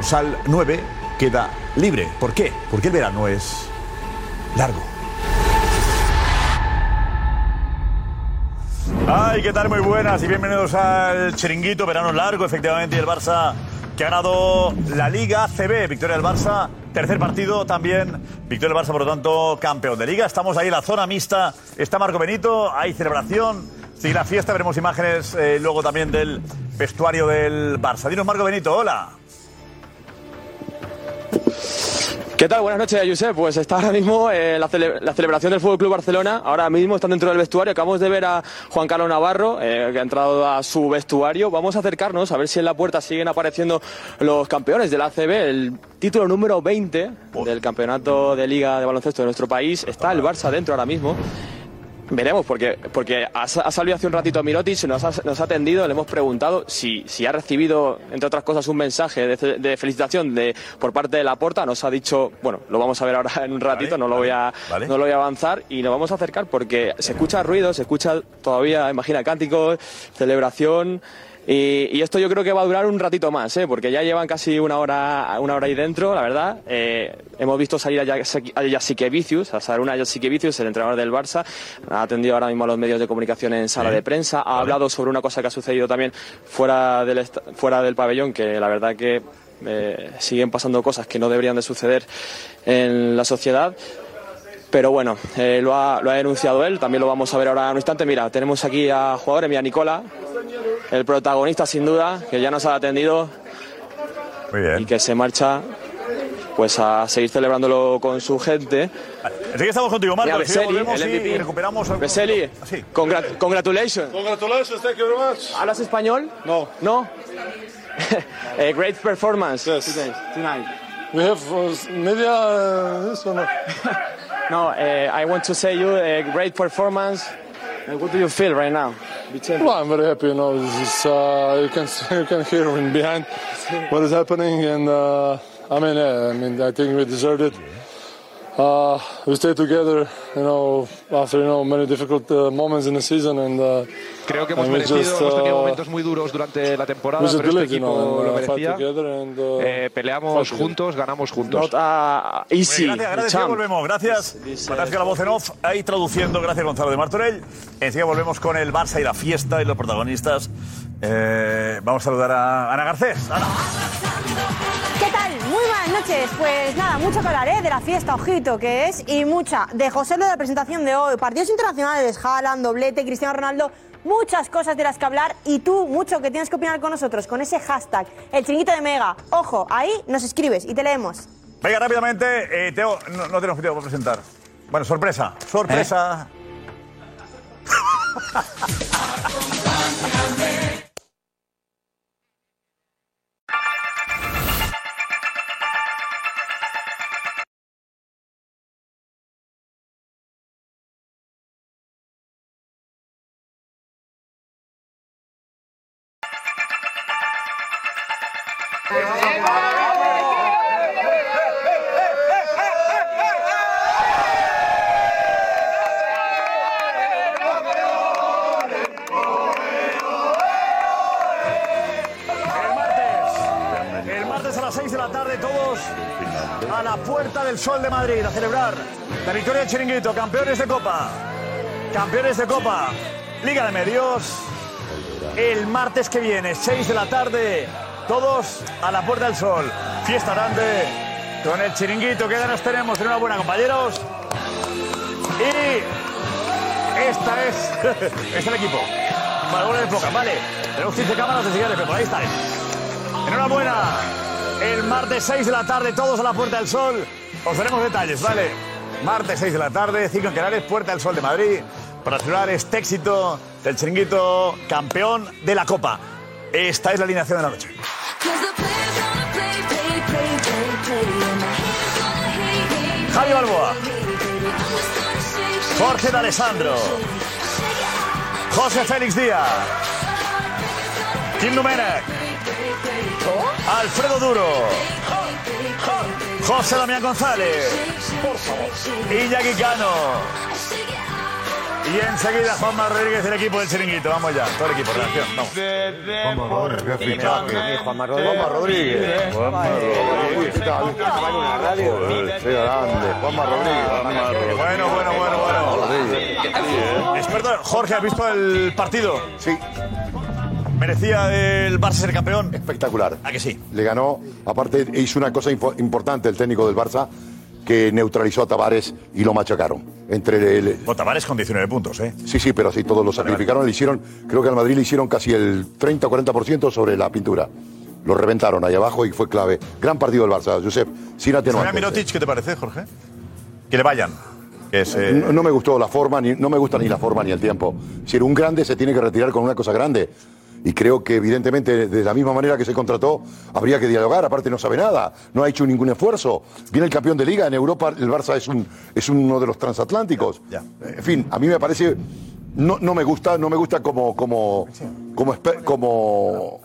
Dorsal 9 queda libre. ¿Por qué? Porque el verano es largo. Ay, ¿qué tal? Muy buenas y bienvenidos al Chiringuito, verano largo, efectivamente, y el Barça que ha ganado la Liga CB, victoria del Barça, tercer partido también, victoria del Barça, por lo tanto, campeón de Liga. Estamos ahí en la zona mixta, está Marco Benito, hay celebración, sigue la fiesta, veremos imágenes eh, luego también del vestuario del Barça. Dinos, Marco Benito, hola. ¿Qué tal? Buenas noches, Josep. Pues está ahora mismo eh, la, cele- la celebración del Fútbol Club Barcelona. Ahora mismo están dentro del vestuario. Acabamos de ver a Juan Carlos Navarro, eh, que ha entrado a su vestuario. Vamos a acercarnos a ver si en la puerta siguen apareciendo los campeones del ACB. El título número 20 del campeonato de Liga de Baloncesto de nuestro país. Está el Barça dentro ahora mismo. Veremos, porque, porque ha, sa- ha salido hace un ratito Mirotic, nos ha, nos ha atendido, le hemos preguntado si, si ha recibido, entre otras cosas, un mensaje de, felicitación de, por parte de la Porta. Nos ha dicho, bueno, lo vamos a ver ahora en un ratito, no, lo voy a, vale. no lo voy a avanzar y nos vamos a acercar porque se escucha ruido, se escucha todavía, imagina, cánticos, celebración. Y, y esto yo creo que va a durar un ratito más, ¿eh? porque ya llevan casi una hora, una hora ahí dentro, la verdad. Eh, hemos visto salir a Jasikevicius, a Saruna Jasikevicius, el entrenador del Barça. Ha atendido ahora mismo a los medios de comunicación en sala de prensa. Ha hablado sobre una cosa que ha sucedido también fuera del, fuera del pabellón, que la verdad que eh, siguen pasando cosas que no deberían de suceder en la sociedad. Pero bueno, eh, lo, ha, lo ha denunciado él, también lo vamos a ver ahora en un instante. Mira, tenemos aquí a jugadores, mira, Nicola, el protagonista sin duda, que ya nos ha atendido y que se marcha pues a seguir celebrándolo con su gente. Así que estamos contigo, Marco. Veseli, y recuperamos Veseli, Sí. congra- congratulations. Congratulations, thank you very much. ¿Hablas español? No. ¿No? Eh, great performance. Yes. today, tonight. We have uh, media uh, this one. No, eh, I want to say you a great performance. Eh, what do you feel right now? Well, I'm very happy. You know, is, uh, you can you can hear in behind what is happening, and uh, I mean, yeah, I mean, I think we deserved it. Uh, we stayed together, you know, after you know many difficult uh, moments in the season, and uh, Creo que hemos merecido, just, hemos tenido momentos muy duros durante la temporada, pero este equipo know, lo merecía. uh, Eh, peleamos juntos, ganamos juntos. Not uh, easy. Gracias, gracias. Enseguida volvemos. Gracias. Fantástica la voz en off. Ahí traduciendo. Gracias, Gonzalo de Martorell. Enseguida volvemos con el Barça y la fiesta y los protagonistas. Eh, vamos a saludar a Ana Garcés. Ana. ¿Qué tal? Muy buenas noches. Pues nada, mucho que hablar ¿eh? de la fiesta, ojito, que es, y mucha de José lo de la presentación de hoy. Partidos internacionales, Haaland, doblete, Cristiano Ronaldo, muchas cosas de las que hablar y tú mucho que tienes que opinar con nosotros con ese hashtag, el chinguito de Mega. Ojo, ahí nos escribes y te leemos. Venga, rápidamente. Eh, Teo, no, no tenemos tiempo para presentar. Bueno, sorpresa. Sorpresa. El De Madrid a celebrar la victoria de Chiringuito, campeones de Copa. Campeones de Copa, Liga de Medios. El martes que viene, 6 de la tarde, todos a la Puerta del Sol. Fiesta grande con el Chiringuito. ¿Qué ganas tenemos? Enhorabuena, compañeros. Y esta es, es el equipo. Para de poca, vale. Tenemos 15 cámaras de señales, pero ahí está. Enhorabuena. El martes 6 de la tarde, todos a la Puerta del Sol. Os daremos detalles, ¿vale? Martes 6 de la tarde, 5 en Canales, Puerta del Sol de Madrid, para celebrar este éxito del chiringuito campeón de la Copa. Esta es la alineación de la noche. Javi Balboa. Jorge de Alessandro. José Félix Díaz. Kim Domenech. Alfredo Duro. José Damián González. Iñaki Cano. Y enseguida Juanma Rodríguez, el equipo del chiringuito. Vamos ya, todo el equipo, reacción. Vamos. Juanma Rodríguez. Juanma Rodríguez. Juanma Rodríguez. Bueno, bueno, bueno, bueno. Experto, Jorge, ¿has visto el partido? Sí. ¿Merecía el Barça ser campeón? Espectacular. ¿A que sí? Le ganó. Aparte, hizo una cosa importante el técnico del Barça, que neutralizó a Tavares y lo machacaron. Entre el, Con Tavares con 19 puntos, ¿eh? Sí, sí, pero sí, todos lo sacrificaron. Le hicieron, creo que al Madrid le hicieron casi el 30 o 40% sobre la pintura. Lo reventaron ahí abajo y fue clave. Gran partido del Barça, Josep, sin atenuantes. Mirotic, ¿qué te parece, Jorge? Que le vayan. Que eh, No, no me gustó la forma, ni, no me gusta ni la forma ni el tiempo. Si un grande, se tiene que retirar con una cosa grande. Y creo que, evidentemente, de la misma manera que se contrató, habría que dialogar. Aparte, no sabe nada, no ha hecho ningún esfuerzo. Viene el campeón de liga. En Europa, el Barça es, un, es uno de los transatlánticos. Ya. En fin, a mí me parece. No, no me gusta, no me gusta como, como, como, como,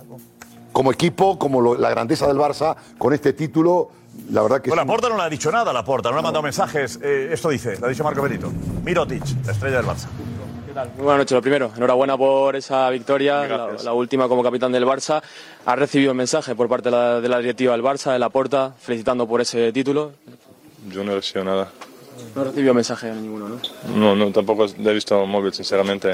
como equipo, como lo- la grandeza del Barça, con este título. La verdad que Bueno, es un- Laporta no le ha dicho nada, Laporta, no le ha mandado mensajes. Eh, esto dice, lo ha dicho Marco Benito. Mirotic, la estrella del Barça. Muy buenas noches, lo primero. Enhorabuena por esa victoria, la, la última como capitán del Barça. Ha recibido el mensaje por parte de la, de la directiva del Barça, de la Porta, felicitando por ese título. Yo no he recibido nada. No ha recibido mensaje ninguno, ¿no? No, no, tampoco he visto móvil, sinceramente.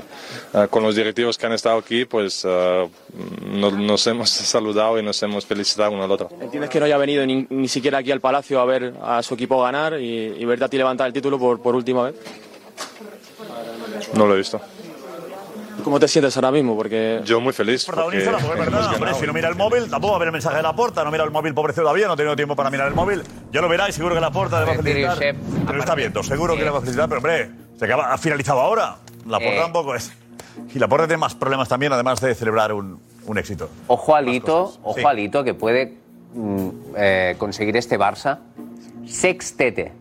Eh, con los directivos que han estado aquí, pues no- nos hemos saludado y nos hemos felicitado uno al otro. ¿Entiendes que no haya venido ni, ni siquiera aquí al Palacio a ver a su equipo ganar y, y verte a ti levantar el título por, por última vez? No lo he visto. ¿Cómo te sientes ahora mismo? Porque Yo muy feliz. porque Protagonista, la mujer, hemos ¿verdad? Hombre, si no mira el móvil, tampoco va a ver el mensaje de la porta. No mira el móvil, pobrecito todavía, no ha tenido tiempo para mirar el móvil. Ya lo verá y seguro que la porta le va a Pero, felicitar. Pero está viendo, seguro que le va a felicitar. Pero, hombre, se acaba, ha finalizado ahora. La porta Eh. tampoco es. Y la porta tiene más problemas también, además de celebrar un, un éxito. Ojo a Lito, ojo Sí. a Lito que puede mm, eh, conseguir este Barça. Sextete.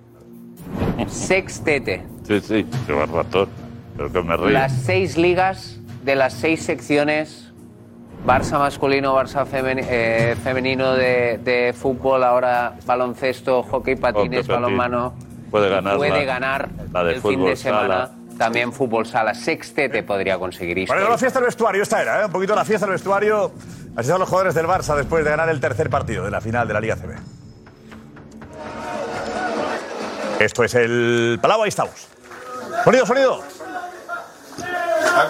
Sextete. Sí, sí, qué barbator. Pero que me río. Las seis ligas de las seis secciones. Barça masculino, Barça femeni- eh, femenino de, de fútbol, ahora baloncesto, hockey, patines, patín. balonmano. Puede ganar Puede la- ganar la de el fin fútbol de semana. sala. También fútbol sala. Sextete podría conseguir Bueno, la fiesta del vestuario, esta era, ¿eh? Un poquito la fiesta del vestuario. Así son los jugadores del Barça después de ganar el tercer partido de la final de la Liga CB. Esto es el Palau, ahí estamos. Sonido, sonido.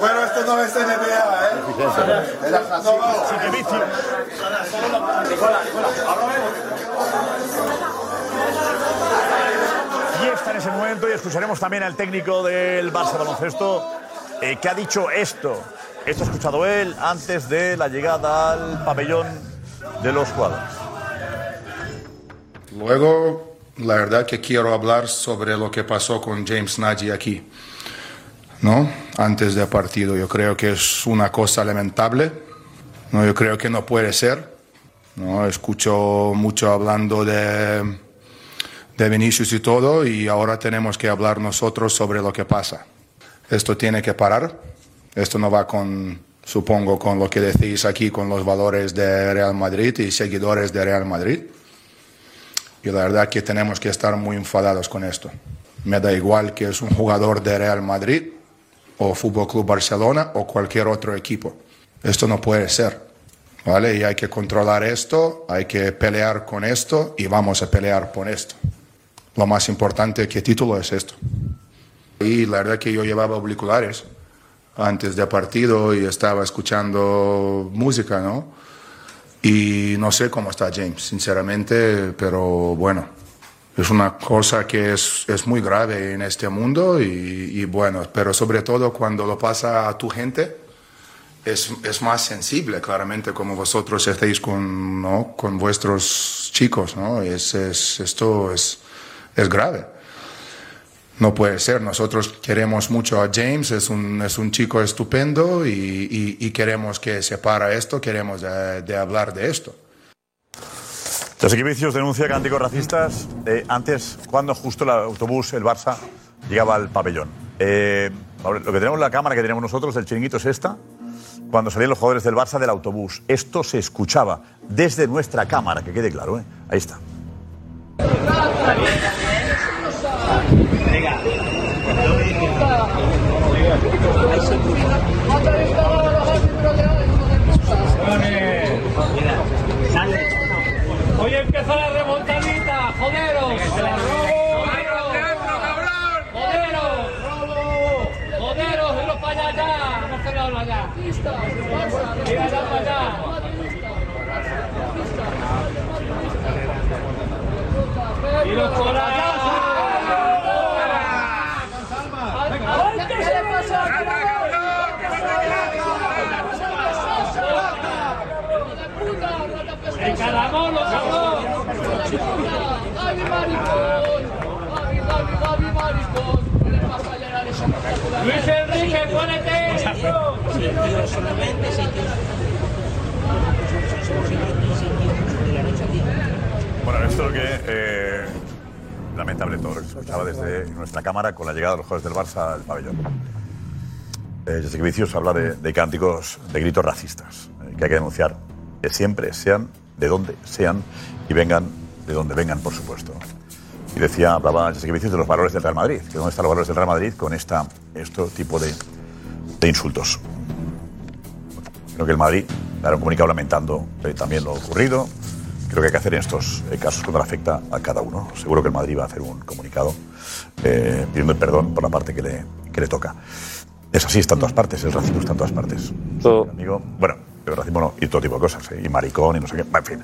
Bueno, esto no es NBA, ¿eh? Sí, que vicio. Fiesta en ese momento y escucharemos también al técnico del Barça Baloncesto eh, que ha dicho esto. Esto ha escuchado él antes de la llegada al pabellón de los jugadores. Luego, la verdad que quiero hablar sobre lo que pasó con James Nagy aquí, ¿no? Antes del partido. Yo creo que es una cosa lamentable, ¿no? Yo creo que no puede ser, ¿no? Escucho mucho hablando de, de Vinicius y todo, y ahora tenemos que hablar nosotros sobre lo que pasa. Esto tiene que parar. Esto no va con, supongo, con lo que decís aquí, con los valores de Real Madrid y seguidores de Real Madrid. Y la verdad que tenemos que estar muy enfadados con esto. Me da igual que es un jugador de Real Madrid o Fútbol Club Barcelona o cualquier otro equipo. Esto no puede ser. ¿Vale? Y hay que controlar esto, hay que pelear con esto y vamos a pelear por esto. Lo más importante que título es esto. Y la verdad que yo llevaba auriculares antes del partido y estaba escuchando música, ¿no? Y no sé cómo está James, sinceramente, pero bueno, es una cosa que es, es muy grave en este mundo y, y bueno, pero sobre todo cuando lo pasa a tu gente, es, es más sensible, claramente, como vosotros estáis con, ¿no? con vuestros chicos, ¿no? Es, es, esto es, es grave. No puede ser. Nosotros queremos mucho a James, es un, es un chico estupendo y, y- y queremos que se para esto, queremos de, de hablar de esto. Los equipicios denuncia cánticos racistas eh, antes, cuando justo el autobús, el Barça, llegaba al pabellón. Eh, lo que tenemos en la cámara que tenemos nosotros del chiringuito es esta. Cuando salían los jugadores del Barça del autobús. Esto se escuchaba desde nuestra cámara, que quede claro. ¿eh? Ahí está. Hoy ¿Qué le pasa Bueno, esto es lo que. eh, lamentable todo lo que se escuchaba desde nuestra cámara con la llegada de los jugadores del Barça al pabellón. Eh, José Vicius habla de, de cánticos, de gritos racistas, eh, que hay que denunciar, que siempre sean de donde sean y vengan de donde vengan, por supuesto. Y decía, hablaba José Vicius de los valores del Real Madrid, que dónde están los valores del Real Madrid con esta, este tipo de, de insultos. Creo que el Madrid dará un comunicado lamentando eh, también lo ocurrido. Creo que hay que hacer en estos eh, casos cuando afecta a cada uno. Seguro que el Madrid va a hacer un comunicado eh, pidiendo perdón por la parte que le, que le toca. Es así, está en todas partes, el racismo está en todas partes. Amigo, bueno, el racismo no, y todo tipo de cosas, ¿eh? y maricón, y no sé qué. En fin,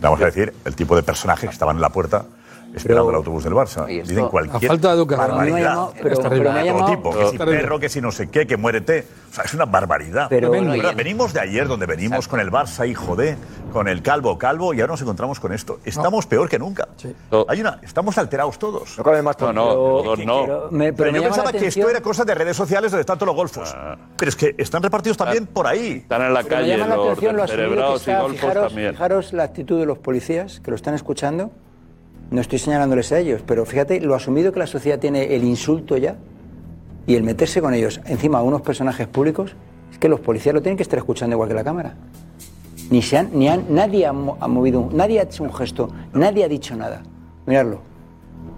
vamos a decir, el tipo de personajes que estaban en la puerta esperando el autobús del Barça. Y esto- Dicen cualquier A falta de educación. barbaridad. Llamado- pero- pero me llamado- tipo, que si perro, que si no sé qué, que muérete. O sea, es una barbaridad. Pero- Bueno, y- venimos de ayer donde venimos con el Barça, hijo de, con el calvo, calvo, y ahora nos encontramos con esto. Estamos peor que nunca. Hay una, estamos alterados todos. No cabe más no, no, todos no. Pero, me- pero me yo pensaba que esto era cosa de redes sociales donde están todos los golfos. Pero es que están repartidos también por ahí. Están en la Pero me llama la atención lo asumido que está. Fijaros, fijaros la actitud de los policías que lo están escuchando. No estoy señalándoles a ellos, pero fíjate lo asumido que la sociedad tiene el insulto ya y el meterse con ellos encima a unos personajes públicos. Es que los policías lo tienen que estar escuchando igual que la cámara. Ni se han, ni han, nadie ha, mo- ha movido, un- nadie ha hecho un gesto, nadie ha dicho nada. Miradlo.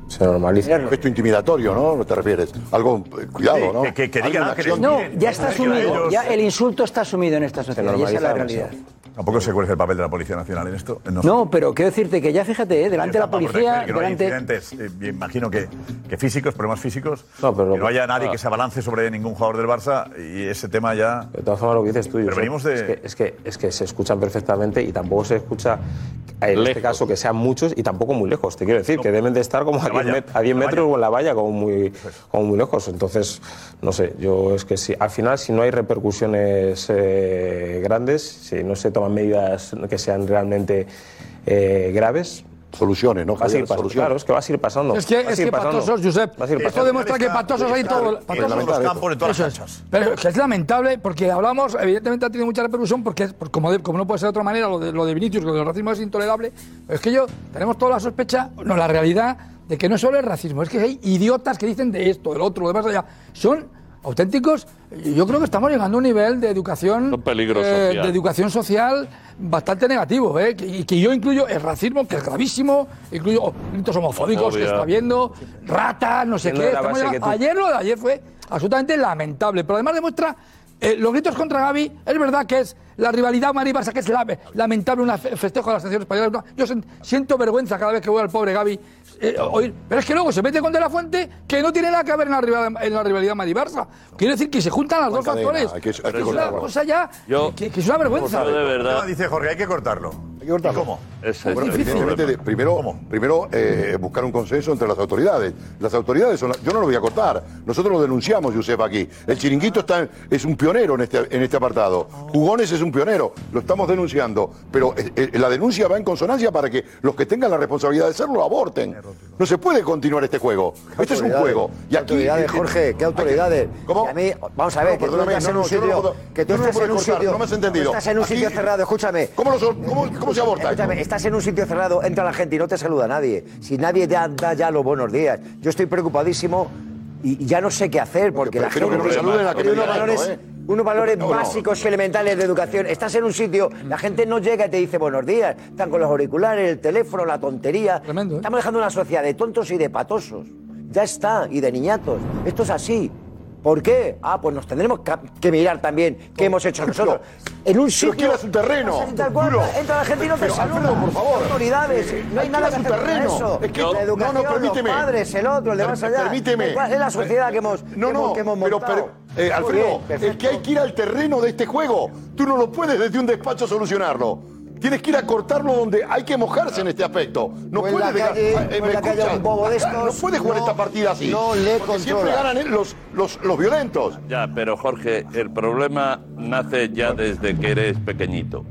Se normaliza. Un gesto intimidatorio, ¿no? ¿No te refieres? Algo, eh, cuidado, ¿no? que- que digan, que acción- No, ya está asumido, ya el insulto está asumido en esta sociedad y esa es la realidad. Tampoco sé cuál es el papel de la Policía Nacional en esto. No. No, pero quiero decirte que ya fíjate, eh, delante de la policía, no delante... incidentes, eh, me imagino que, que físicos, problemas físicos, que no haya nadie que se abalance sobre ningún jugador del Barça y ese tema ya... De todas formas, lo que dices tú, Pero venimos de- es, que, es, que, es que se escuchan perfectamente y tampoco se escucha, en este caso, que sean muchos y tampoco muy lejos. Te quiero decir, que deben de estar como a La 10, valla, a 10 la metros o en la valla, como muy, como muy lejos. Entonces, no sé, yo es que si, al final, si no hay repercusiones eh, grandes, si no se toman medidas que sean realmente eh, graves. Soluciones, ¿no? Va a seguir. Claro, es que va a seguir pasando. Es que, es que pasando. patosos, Josep. Va a seguir Esto demuestra que patosos hay todos. En todos los campos, todas las es. Pero que es lamentable porque hablamos, evidentemente ha tenido mucha repercusión porque, como, de- como no puede ser de otra manera, lo de, lo de Vinicius, que lo del racismo es intolerable. Pero es que yo, tenemos toda la sospecha, no, la realidad, de que no solo es racismo, es que hay idiotas que dicen de esto, del otro, lo demás allá. Son auténticos. Yo creo que estamos llegando a un nivel de educación, peligro eh, social. de educación social bastante negativo, ¿eh? Que- y que yo incluyo el racismo, que es gravísimo, incluyo gritos homofóbicos que está viendo, ratas, no sé qué. tú- Ayer lo de ayer fue absolutamente lamentable, pero además demuestra eh, los gritos contra Gaby. Es verdad que es la rivalidad Madrid-Barça, que es la- lamentable, un festejo de la selección española. Yo siento vergüenza cada vez que voy al pobre Gaby. Eh, oír. Pero es que luego se mete con De La Fuente, que no tiene nada que ver en la rivalidad, en la rivalidad Madrid-Barça. Quiero decir que se juntan las dos cadena, factores. hay que- hay que es una cosa ya Yo- que, que es una vergüenza. Yo de verdad. Dice Jorge, hay que cortarlo. Hay que cortarlo. ¿Y cómo? Es Bueno, evidentemente, problema. de- primero, primero eh, buscar un consenso entre las autoridades. Las autoridades son. la- yo no lo voy a cortar. Nosotros lo denunciamos, Josep, aquí. El chiringuito está, es un pionero en este, en este apartado. Jugones es un pionero. Lo estamos denunciando. Pero eh, eh, la denuncia va en consonancia para que los que tengan la responsabilidad de hacerlo aborten. No se puede continuar este juego. Este es un juego. Y ¿Qué aquí. autoridades, Jorge? ¿Qué autoridades? ¿Cómo? Y a mí, vamos a ver, No, que tú estás en un sitio, que tú estás en un sitio, no me has entendido. estás en un sitio cerrado, escúchame. ¿Cómo, lo cómo, cómo se aborta esto? Escúchame, estás en un sitio cerrado, entra la gente y no te saluda nadie. Si nadie te da ya los buenos días. Yo estoy preocupadísimo y ya no sé qué hacer porque la gente que no me saluden a que unos valores, ¿eh? unos valores No, no. básicos y elementales de educación. Estás en un sitio, la gente no llega y te dice buenos días. Están con los auriculares, el teléfono, la tontería. Tremendo, ¿eh? Estamos dejando una sociedad de tontos y de patosos. Ya está, y de niñatos. Esto es así. ¿Por qué? Ah, pues nos tendremos que- mirar también qué hemos hecho nosotros. En un sitio. quiera su terreno, Tal cual, entra la gente y no te Pero, saluda. Por favor. Autoridades. No hay nada que hacer terreno. eso. Es que- la no, no, educación, permíteme. los padres, el otro, el de más allá. Permíteme. ¿Cuál es la sociedad que hemos, No, que no, hemos, que hemos pero, montado? pero, eh, Alfredo, el que hay que ir al terreno de este juego, tú no lo puedes desde un despacho solucionarlo. Tienes que ir a cortarlo donde hay que mojarse en este aspecto. No puedes la dejar- calle- eh, o en ¿me la calle escuchas? un bobo de estos No puedes jugar no- esta partida así. no le Porque siempre ganan los, los, los violentos. Ya, pero Jorge, el problema nace ya desde que eres pequeñito.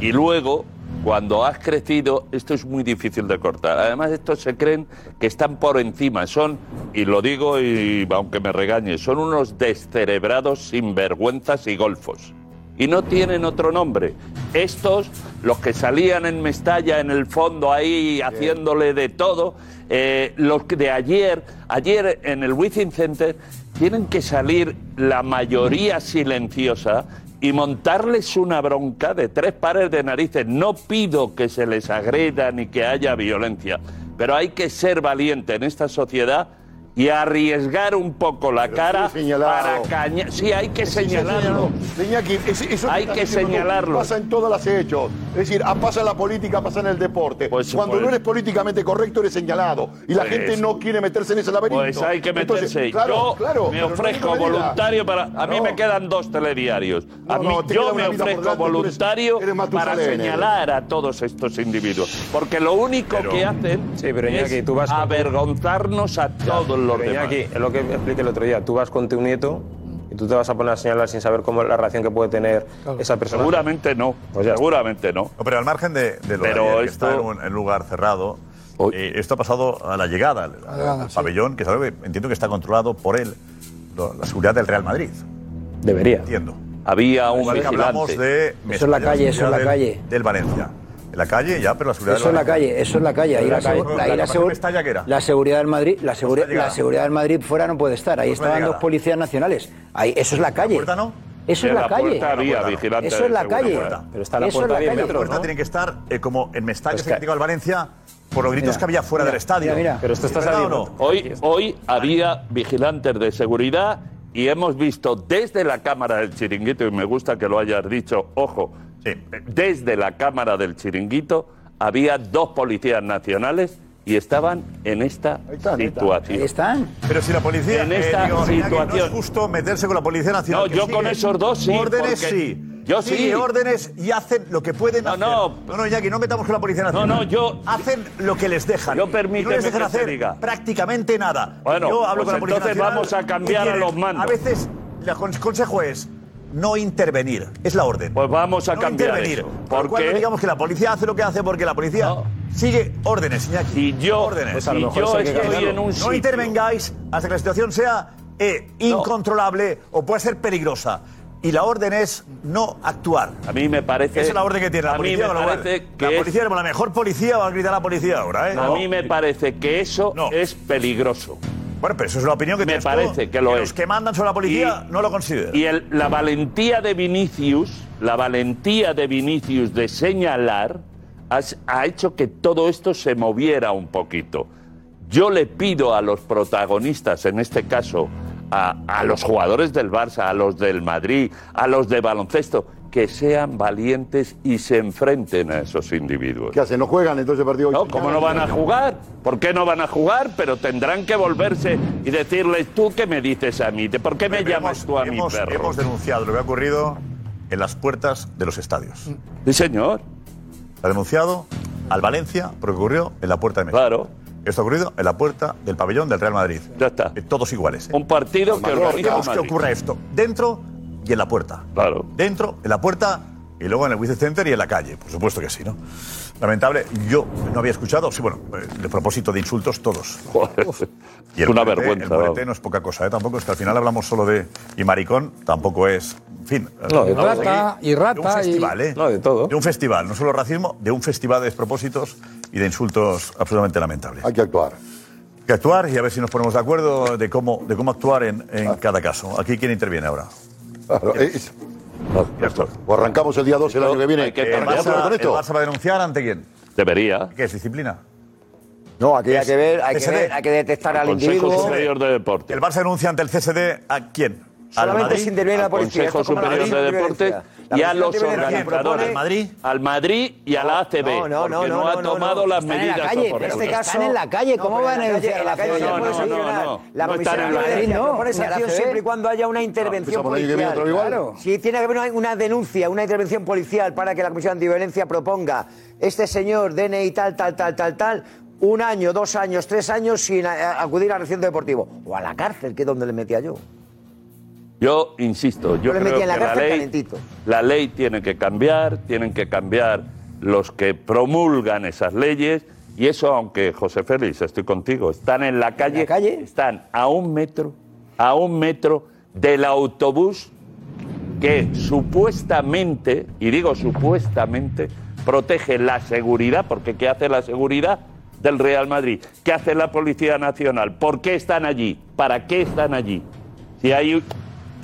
Y luego, cuando has crecido, esto es muy difícil de cortar. Además, estos se creen que están por encima. Son, y lo digo y aunque me regañe, son unos descerebrados sinvergüenzas y golfos. Y no tienen otro nombre. Estos, los que salían en Mestalla en el fondo ahí haciéndole de todo, eh, los de ayer, ayer en el Wizzing Center, tienen que salir la mayoría silenciosa y montarles una bronca de tres pares de narices. No pido que se les agreda ni que haya violencia, pero hay que ser valiente en esta sociedad y arriesgar un poco la cara sí, para cañar. Sí, hay que sí, señalarlo. Iñaki, es- eso Hay que señalarlo. Pasa en todas las hechos. Es decir, ah, pasa en la política, pasa en el deporte. Cuando pues- no eres políticamente correcto, eres señalado. Y la Pues- gente no quiere meterse en ese laberinto. Pues hay que meterse. Entonces, claro, yo claro, me pero no ofrezco medida. voluntario para. A mí No. me quedan dos telediarios. A No, mí, no, yo me ofrezco delante, tú eres- voluntario eres para señalar a todos estos individuos. Porque lo único que hacen Sí, pero Iñaki, es tú vas avergonzarnos a todos los Pero demás. Iñaki, es lo que expliqué el otro día. Tú vas con tu nieto y tú te vas a poner a señalar sin saber cómo es la reacción que puede tener esa persona. Seguramente no. Pues seguramente no. No, pero al margen de, de lo de ayer, que está en un, en lugar cerrado, eh, esto ha pasado a la llegada al, al llegada, sí. pabellón, que entiendo que está controlado por él, lo- la seguridad del Real Madrid. Debería. Entiendo. Había un Igual que hablamos de Eso es la calle, eso es la calle. Del, del Valencia. En la calle ya, pero la seguridad Eso es del la calle, eso es la calle. Ahí la, La la la seguridad del Madrid, la, seguri- Mestalla. la seguridad del Madrid fuera no puede estar. Ahí Pues estaban dos policías nacionales. Ahí, eso es la calle. puerta no? Eso es En la, la calle. puerta había puerta no. vigilante Eso es la calle. seguridad. Pero está la Eso es puerta a 10 calle. La puerta ¿no? tiene que estar eh, como en Mestalla, Es se que- criticado al Valencia por los gritos Mira, que había fuera mira, del estadio. mira, mira. Pero esto está ¿Es saliendo. no? Hoy, hoy había vigilantes de seguridad y hemos visto desde la cámara del chiringuito, y me gusta que lo hayas dicho, ojo. Desde la cámara del chiringuito había dos policías nacionales y estaban en esta están, situación. Ahí están. Pero si la policía. En esta digo, Iñaki, no situación. es justo meterse con la Policía Nacional. No, yo con esos dos sí, Órdenes porque- sí. yo Sigue sí. órdenes y hacen lo que pueden No, hacer. no. No, no, Iñaki, no metamos con la Policía Nacional. no, yo- Hacen lo que les dejan. Yo Y permíteme no les dejan que hacer diga. prácticamente nada. Bueno, yo hablo pues con la Policía entonces Nacional, vamos a ¿qué cambiar a los mandos. A veces el con- consejo es no intervenir. Es la orden. Pues vamos a no cambiar intervenir. eso. Por lo cual Porque- no digamos que la policía hace lo que hace porque la policía No. sigue órdenes, Iñaki. Si yo, órdenes. Pues a lo si mejor yo eso hay que estoy cambiarlo. en un No intervengáis hasta que la situación sea eh, incontrolable o puede ser peligrosa. Y la orden es no actuar. A mí me parece... Esa es la orden que tiene la a policía. mí me parece que la es- policía, como la mejor policía, va a gritar a la policía ahora. ¿eh? A mí me parece que eso No. es peligroso. Bueno, pero eso es una opinión que Me tienes tú, parece que lo Los es. que mandan sobre la policía Y- no lo consideran. Y el- la valentía de Vinicius, la valentía de Vinicius de señalar, has- ha hecho que todo esto se moviera un poquito. Yo le pido a los protagonistas, en este caso a, a los jugadores del Barça, a los del Madrid, a los de baloncesto, que sean valientes y se enfrenten a esos individuos. ¿Qué hacen? ¿No juegan entonces el partido? No, ¿cómo no van a jugar? ¿Por qué no van a jugar? Pero tendrán que volverse y decirles, ¿tú qué me dices a mí? ¿De ¿Por qué me Pero llamas hemos- tú a mi hemos, perro? hemos denunciado lo que ha ocurrido en las puertas de los estadios. Sí, señor. Ha denunciado al Valencia porque ocurrió en la puerta de México. Claro. Esto ha ocurrido en la puerta del pabellón del Real Madrid. Ya está. Eh, Todos iguales. ¿eh? Un partido que No organiza el queremos que Madrid. ocurra esto dentro y en la puerta. Claro. Dentro, en la puerta y luego en el Wizzing Center y en la calle. Por supuesto que sí, ¿no? Lamentable. Yo no había escuchado, sí, bueno, eh, de propósito de insultos todos. Joder. Y el Una vergüenza. El no es poca cosa, ¿eh? Tampoco es que al final hablamos solo de. Y maricón tampoco es. En fin. No, de rata, y rata, De un festival, y- ¿eh? No, de todo. De un festival, no solo racismo, de un festival de despropósitos y de insultos absolutamente lamentables. Hay que actuar. Hay que actuar y a ver si nos ponemos de acuerdo de cómo, de cómo actuar en, en cada caso. Aquí, ¿quién interviene ahora? Claro, es- Ya está. o arrancamos el día 2 el año que viene. ¿El. Barça, con el esto? Barça va a denunciar ante quién? Debería. ¿Qué es disciplina? No, aquí hay que ver, hay que, ver, hay que detectar al Consejo individuo. Superior de Deportes. El Barça denuncia ante el CSD a quién? ¿Al Solamente Madrid? se interviene la Al policía. Consejo Superior de Deportes y a los organizadores. propone- Madrid? Al Madrid y a la ACB. No, no, no, porque no, no, ha tomado no. las Están en la medidas oportunas. este caso- Están en la calle, ¿cómo van a en la calle- en No, no, no, La comisión en de propone No, en sanción siempre y cuando haya una intervención policial. otro igual. Claro. Si tiene que haber una, una denuncia, una intervención policial para que la comisión antiviolencia proponga este señor DNI tal, tal, tal, tal, tal, un año, dos años, tres años sin acudir al recinto deportivo o a la cárcel, que es donde le metía yo. Yo insisto, yo creo en la que la ley, calentito. la ley tiene que cambiar, tienen que cambiar los que promulgan esas leyes y eso, aunque José Félix, estoy contigo, están en la calle, están a un metro, a un metro del autobús que supuestamente, y digo supuestamente, protege la seguridad, porque ¿qué hace la seguridad del Real Madrid? ¿Qué hace la Policía Nacional? ¿Por qué están allí? ¿Para qué están allí? Si hay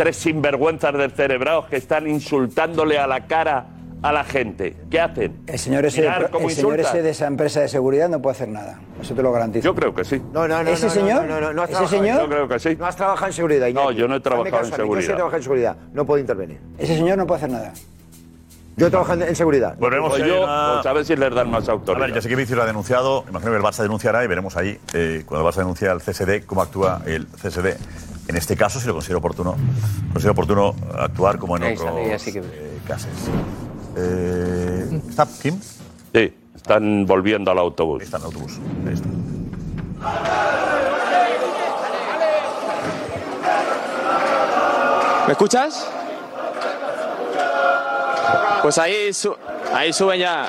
tres sinvergüenzas descerebrados que están insultándole a la cara a la gente, ¿qué hacen? El señor, ese, Mirar cómo el señor insultan. ese de esa empresa de seguridad no puede hacer nada. Eso te lo garantizo. Yo creo que sí. No, no, no. ¿Ese no, señor? No, no, no, no has ¿Ese trabajado- señor? Yo creo que sí. No has trabajado en seguridad, Iñaki. No, yo no he trabajado caso en a mí, Yo sí he seguridad. trabajado en seguridad. No puedo intervenir. Ese señor no puede hacer nada. Yo he trabajado en- en seguridad. Veremos Pues yo, una- pues a ver si les dan más A autoridad. ver, ya sé que Vicius lo ha denunciado, imagino que el Barça denunciará y veremos ahí, eh, cuando el Barça denuncia al CSD, cómo actúa el CSD. En este caso, si lo considero oportuno, considero oportuno actuar como en otros eh, casos. Eh, ¿Está Kim? Sí, están volviendo al autobús. Está en autobús. Ahí está. ¿Me escuchas? Pues ahí, su- ahí suben ya.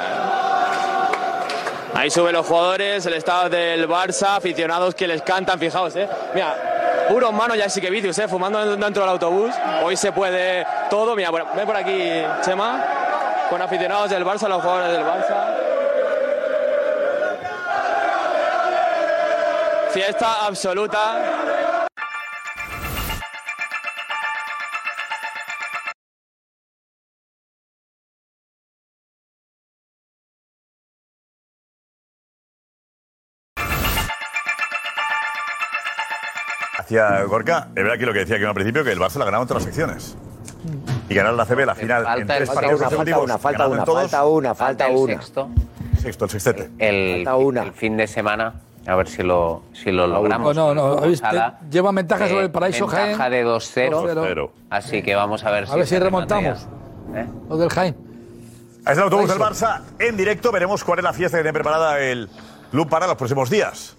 Ahí suben los jugadores, el estado del Barça, aficionados que les cantan, fijaos, eh. Mira, puros manos ya sí que vicios, eh, fumando dentro del autobús. Hoy se puede todo. Mira, ven por aquí, Chema, con aficionados del Barça, los jugadores del Barça. Fiesta absoluta. Gorka, es verdad que lo que decía que al principio, que el Barça la ganaba en todas las secciones. Y ganar la CB la final en falta el tres partidos Falta una, consecutivos. falta una, en falta una, falta el una. sexto. Sexto, el sextete. El, el fin de semana, a ver si lo, si lo logramos. No, no, no. Ventaja eh, sobre el paraíso Jaén. Ventaja de 2-0. 2-0. Así que vamos a ver si. A ver si remontamos. ¿Eh? Los del Jaén. Es el autobús del. Barça en directo. Veremos cuál es la fiesta que tiene preparada el club para los próximos días.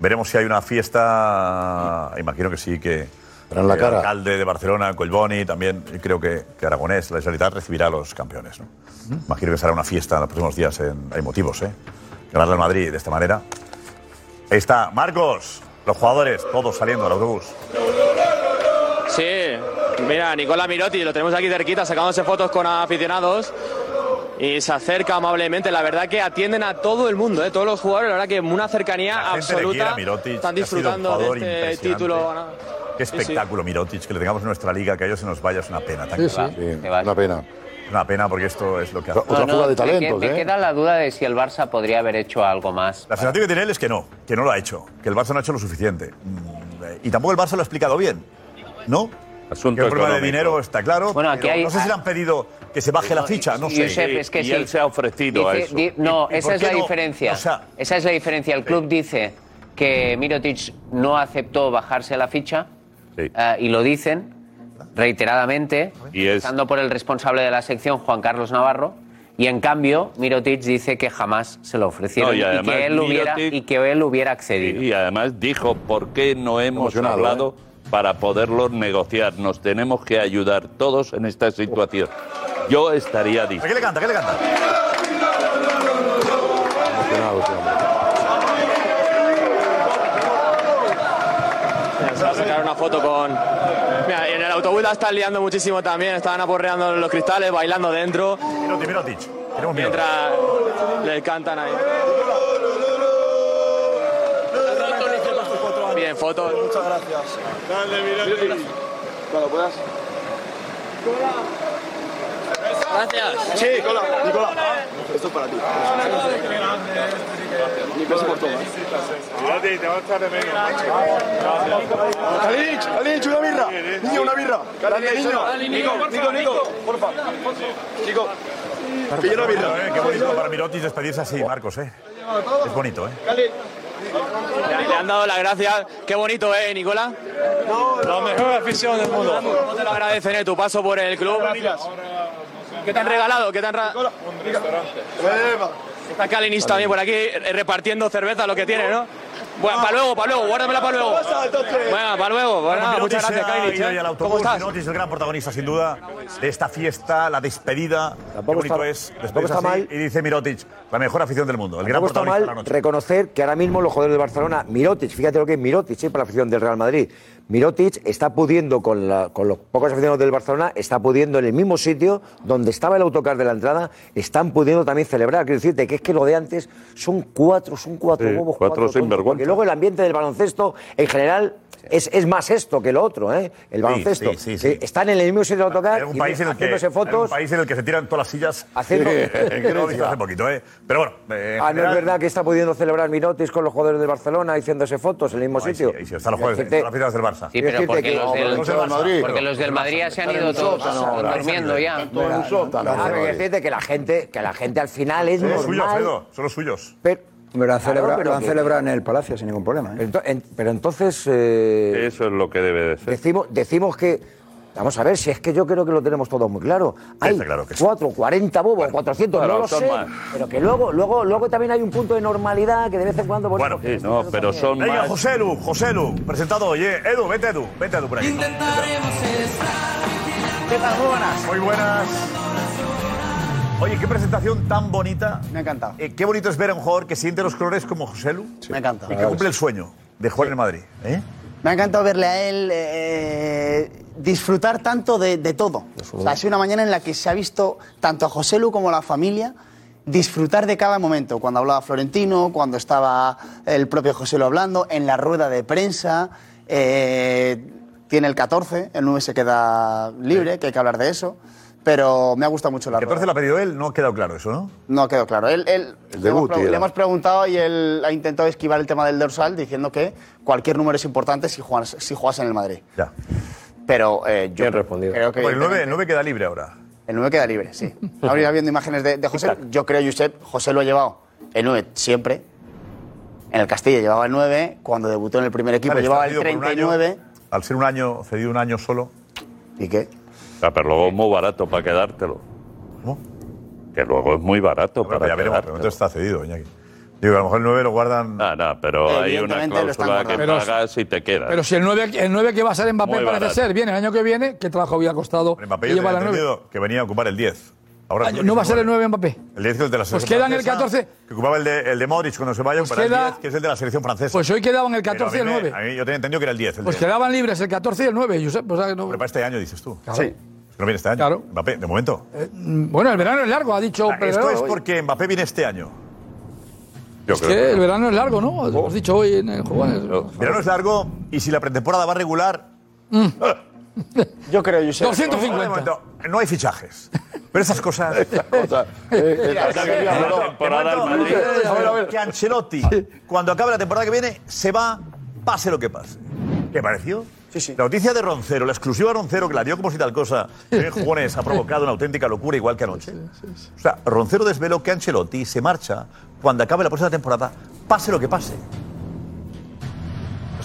Veremos si hay una fiesta. Imagino que sí, que. En la el cara. alcalde de Barcelona, Collboni, también y creo que, que Aragonés, la Generalitat, recibirá a los campeones. ¿no? Imagino que será una fiesta en los próximos días. en- hay motivos, ¿eh? Ganarle al Madrid de esta manera. Ahí está, Marcos, los jugadores, todos saliendo del autobús. Sí, mira, Nicola Mirotti, lo tenemos aquí cerquita, sacándose fotos con aficionados. Y se acerca amablemente. La verdad que atienden a todo el mundo, ¿eh? todos los jugadores. La verdad que una cercanía La gente le absoluta. quiere a Mirotic, Están disfrutando de este título. ¿no? Qué Sí, sí. espectáculo, Mirotic, que le tengamos en nuestra liga, que a ellos se nos vaya, es una pena. tan Sí, sí. claro. Sí, una pena. Una pena porque esto es lo que hace. Otra No, fuga no, de me que- talentos, me, ¿eh? queda la duda de si el Barça podría haber hecho algo más. La sensación que tiene él es que no, que no lo ha hecho, que el Barça no ha hecho lo suficiente. Mm, eh, Y tampoco el Barça lo ha explicado bien, ¿no? Asunto que el problema de dinero está claro. Bueno, aquí pero hay- no sé si le han pedido que se baje la ficha, no sé. Josep, es que y sí. él se ha ofrecido a eso. di- no, ¿Y- y esa es la no? diferencia. O sea- esa es la diferencia. El club dice que Mirotic no aceptó bajarse la ficha Sí. eh, y lo dicen reiteradamente, Y es- empezando por el responsable de la sección, Juan Carlos Navarro. Y en cambio, Mirotic dice que jamás se lo ofrecieron No, y que él hubiera, y que él hubiera accedido. Y además dijo, ¿por qué no hemos hablado para poderlo negociar? Nos tenemos que ayudar todos en esta situación. Yo estaría ¿A dispuesto. qué le canta? ¿Qué le canta? Se va a sacar una foto con. Mira, en el autobús la están liando muchísimo también. Estaban aporreando los cristales, bailando dentro. Mirotic, Mirotic. Queremos Mirotic. Mientras le cantan ahí. Bien, fotos. Muchas gracias. Cuando puedas. Gracias. Sí, Nicolás. Nicolás. Esto es para ti. Gracias por todo. te va a echar de menos. Kalich, Kalich, una birra. Niño, una birra. Grande, niño. Nico, Nico, Nico, porfa. Nico. Pilla una birra. Eh, Qué bonito para Mirotic despedirse así, Marcos, ¿eh? Es bonito, ¿eh? Le, han dado las gracias. Qué bonito, ¿eh, Nicola? La mejor afición del mundo. ¿Cómo te lo agradecen, eh, tu paso por el club? ¿Qué te han regalado? ¿Qué te han regalado? Está Kalinic también por aquí eh, repartiendo cerveza, lo que tiene, ¿no? Bueno, para luego, para luego, guárdamela para luego. Bueno, para luego. Bueno, muchas gracias, ido ¿eh? al ¿Cómo autobús. estás? Mirotic es el gran protagonista, sin duda, de esta fiesta, la despedida. Qué bonito está- es tampoco está así. mal. Y dice Mirotic, la mejor afición del mundo, el gran Tampoco está protagonista de la mal noche. reconocer que ahora mismo los jugadores del Barcelona, Mirotic, fíjate lo que es Mirotic, ¿eh? para la afición del Real Madrid. Mirotic está pudiendo, con, la- con los pocos aficionados del Barcelona, está pudiendo en el mismo sitio donde estaba el autocar de la entrada, están pudiendo también celebrar. Quiero decirte que es que lo de antes son cuatro, son cuatro Sí, cuatro tontos, sinvergüenza. Porque luego el ambiente del baloncesto, en general, es, es más esto que lo otro, ¿eh? El baloncesto. sí, sí, sí. Que Están en el mismo sitio del autocar, En un y país en el que, haciéndose en fotos. un país en el que se tiran todas las sillas. Haciendo- que Grecia. hace poquito, ¿eh? Pero bueno, eh, Ah, ¿no es general- verdad que está pudiendo celebrar Mirotis con los jugadores del Barcelona haciéndose fotos en el mismo sitio? ahí sí, están los jugadores, están las fiestas del Barça. Sí, pero porque que- los del, del Madrid. porque los del Madrid ya se han ido todos durmiendo ya. Todo en un sótano. Que la gente, que la gente al final es Son los suyos, normal. Son los suyos. Pero, Me lo han Claro, celebrado, pero lo han que- celebrado en el Palacio sin ningún problema. ¿eh? ento- en- pero entonces eh, Eso es lo que debe de ser. decimos, decimos que Vamos a ver, si es que yo creo que lo tenemos todo muy claro. Hay cuatro, 40 bobos, 400, claro, no lo sé. más. Pero que luego, luego, luego también hay un punto de normalidad que de vez en cuando. Bueno, Sí, no, pero son Venga, más. José Lu, José Lu, presentado hoy, ¿eh? Edu, vete Edu, vete Edu por aquí. ¿Qué tal? Muy buenas. Muy buenas. Oye, qué presentación tan bonita. Me ha encantado. Eh, qué bonito es ver a un jugador que siente los colores como José Lu. Me encanta. Y que cumple el sueño de jugar en Madrid. ¿eh? Me ha encantado verle a él eh, disfrutar tanto de, de todo. O sea, ha sido una mañana en la que se ha visto tanto a José Lu como a la familia disfrutar de cada momento. Cuando hablaba Florentino, cuando estaba el propio José Lu hablando, en la rueda de prensa. eh, tiene el 14, el 9 se queda libre, que hay que hablar de eso. Pero me ha gustado mucho la El 14 lo ha pedido él, no ha quedado claro eso, ¿no? No quedó claro. Él, él- El le, hemos debut, era. le hemos preguntado y él ha intentado esquivar el tema del dorsal diciendo que cualquier número es importante si juegas, si juegas en el Madrid. Ya. Pero eh, yo Bien respondido. creo que... Bueno, el 9, evidentemente- el 9 queda libre ahora. el 9 queda libre, sí. Ahora irá viendo imágenes de, de José. Yo creo, Josep, José lo ha llevado el 9 siempre. En el Castilla llevaba el 9. Cuando debutó en el primer equipo Vale, llevaba el cedido por un año. 39. Al ser un año, cedido un año solo. ¿Y qué? Ah, pero luego es muy barato para quedártelo. ¿Cómo? Que luego es muy barato Bueno, para ya veremos, quedártelo. momento está cedido, Iñaki. Digo, a lo mejor el 9 lo guardan. Ah, no, pero hay una cláusula que guardando. pagas y te quedas. Pero si el 9, el 9 que va a ser Mbappé Muy parece barato. ser, viene el año que viene, ¿qué trabajo había costado? Mbappé y yo lleva tenía la 9? entendido que venía a ocupar el 10. Ahora Ah, ¿No va a ser el 9 Mbappé? El 10 es el de la Pues selección quedan el francesa, 14. Que ocupaba el de, el de Modric cuando se vaya, Pues pero el queda- 10, que es el de la selección francesa. Pues hoy quedaban el Pero a 14 y el me- 9. A mí yo tenía entendido que era el 10. El Pues 10. quedaban libres el 14 y el 9. Josep, o sea no- Pero para este año, dices tú. Claro. Sí. No viene este año. Claro. Mbappé, de momento. Mm, Bueno, el verano es largo, ha dicho Ah, Esto es porque Mbappé viene este año. Yo Es que el verano es largo, ¿no? Hemos dicho hoy en el juego. El verano es largo y si la pretemporada va regular. Yo creo, Josep. 250. De momento, no hay fichajes. Pero esas cosas. temporada al Madrid. Que Ancelotti, cuando acabe la temporada que viene, se va, pase lo que pase. ¿Qué pareció? Sí, sí. La noticia de Roncero, la exclusiva de Roncero, que la dio como si tal cosa, que en jugones ha provocado una auténtica locura, igual que anoche. O sea, Roncero desveló que Ancelotti se marcha cuando acabe la próxima temporada, pase lo que pase.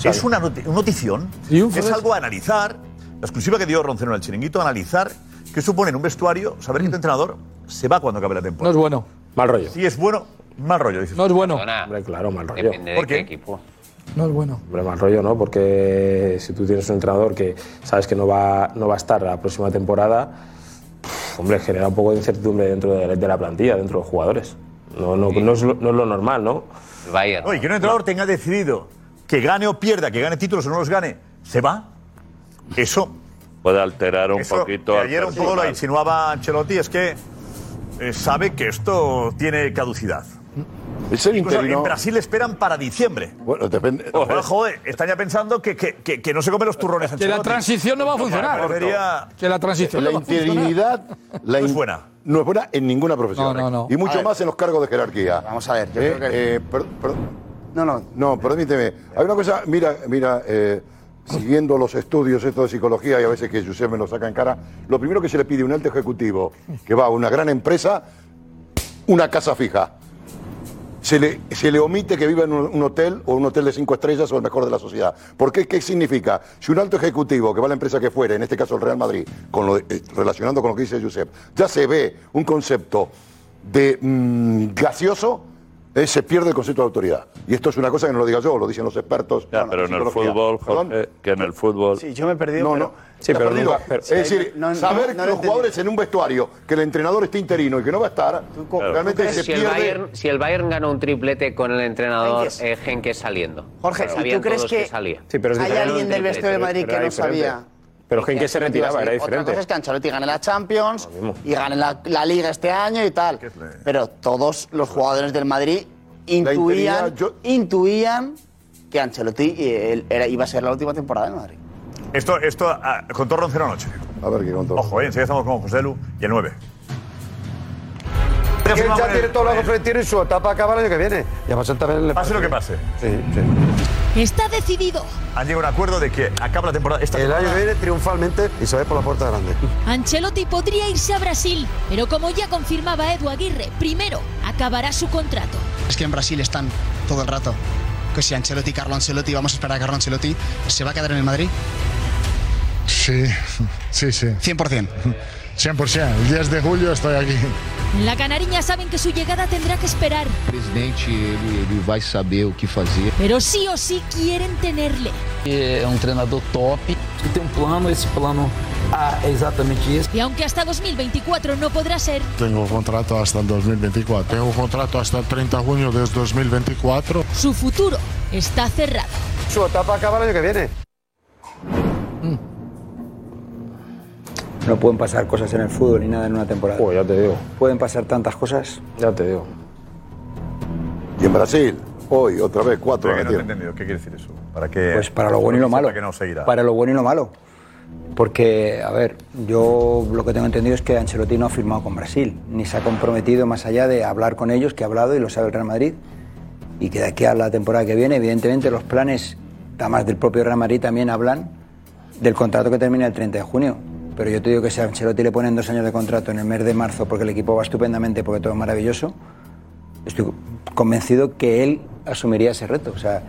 Es una noti- una notición, Triunfo es algo a analizar. La exclusiva que dio Roncero en el chiringuito, analizar qué supone en un vestuario saber que tu entrenador se va cuando acabe la No temporada. es bueno. Mal rollo. Si es bueno, mal rollo, dices. No es bueno. Hombre, claro, mal rollo. depende de ¿Por qué qué? equipo. No es bueno. Hombre, mal rollo, ¿no? Porque si tú tienes un entrenador que sabes que no va, no va a estar la próxima temporada, pff, hombre, genera un poco de incertidumbre dentro de, de la plantilla, dentro de los jugadores. No, no, no, es, lo, no es lo normal, ¿no? Bayern. Oye, que un entrenador tenga decidido que gane o pierda, que gane títulos o no los gane, se va. Eso, Puede alterar un eso poquito. que ayer un poco lo insinuaba Ancelotti, es que eh, sabe que esto tiene caducidad. Es el Incluso en interino. Brasil le esperan para diciembre. Bueno, depende. Ojo, joder, están ya pensando que, que, que, que no se comen los turrones Que la transición no va a funcionar. Prefería- Que la transición La no va a funcionar. interinidad. La No es in- buena. no es buena en ninguna profesión. No, no, no. Y mucho A ver. más en los cargos de jerarquía. Vamos a ver, yo Eh, creo que- eh, per- per- No, no. no, permíteme. Hay una cosa, mira, mira, eh, siguiendo los estudios estos de psicología y a veces que Josep me lo saca en cara, lo primero que se le pide a un alto ejecutivo que va a una gran empresa, una casa fija. Se le, le omite que viva en un, hotel o un hotel de cinco estrellas o el mejor de la sociedad. ¿Por qué? ¿Qué significa? Si un alto ejecutivo que va a la empresa que fuere, en este caso el Real Madrid, con eh, relacionando con lo que dice Josep, ya se ve un concepto de mm, gaseoso, eh, se pierde el concepto de autoridad. Y esto es una cosa que no lo diga yo, lo dicen los expertos. Ya, Bueno, pero en el fútbol, ¿Perdón? Jorge, que en el fútbol. Sí, yo me he perdido. No, pero- no. Te has perdido. es decir, No, no, saber no que lo los jugadores en un vestuario, que el entrenador esté interino y que no va a estar, realmente se si, el pierde. Bayern, si el Bayern ganó un triplete con el entrenador Henkes. eh, saliendo. Jorge, ¿y tú crees que salía. Sí, pero es ¿Hay alguien del vestuario de Madrid Pero que no sabía? Pero que Henke se Ancelotti iba a retiraba, era salir? Otra diferente. cosa es que Ancelotti gane la Champions y gane la, la Liga este año y tal. Pero todos los jugadores del Madrid intuían, intuían que Ancelotti eh, él era, iba a ser la última temporada del Madrid. Esto, esto ah, contó Roncero anoche. A ver qué contó. Ojo, eh, enseguida estamos con José Lu y el 9. Que él ya tiene todo lo Florentino y su etapa acaba el año que viene. Y a Pasar también le Pase lo que pase. Sí, sí. Está decidido. Han llegado a un acuerdo de que acaba la temporada. Esta El año que viene triunfalmente y se ve por la puerta grande. Ancelotti podría irse a Brasil, pero como ya confirmaba Edu Aguirre, primero acabará su contrato. Es que en Brasil están todo el rato. Que si Ancelotti, Carlo Ancelotti, vamos a esperar a Carlo Ancelotti, ¿se va a quedar en el Madrid? Sí, sí, sí. 100%. 100%. El 10 de julio estoy aquí. La Canariña saben que su llegada tendrá que esperar, O presidente ele, ele vai saber o que fazer. pero sí o sí quieren tenerle. É um treinador top. Tem um plano, esse plano ah, é exatamente isso. Y aunque hasta 2024 no podrá ser, Tengo contrato hasta el 2024. Tengo contrato hasta el 30 de junio de 2024. su futuro está cerrado. Su etapa acaba el año que viene. No pueden pasar cosas en el fútbol ni nada en una temporada. ya te digo. Pueden pasar tantas cosas. Ya te digo. Y en Brasil, hoy, otra vez, cuatro. Pero que no te he metieron. entendido. ¿Qué quiere decir eso? ¿Para qué? Pues para lo bueno y lo malo. Que no seguirá. Para lo bueno y lo malo. Porque, a ver, yo lo que tengo entendido es que Ancelotti no ha firmado con Brasil, ni se ha comprometido más allá de hablar con ellos, que ha hablado y lo sabe el Real Madrid. Y que de aquí a la temporada que viene, evidentemente, los planes, además del propio Real Madrid, también hablan del contrato que termina el 30 de junio. Pero yo te digo que si a Ancelotti le ponen dos años de contrato en el mes de marzo porque el equipo va estupendamente, porque todo es maravilloso, estoy convencido que él asumiría ese reto. O sea,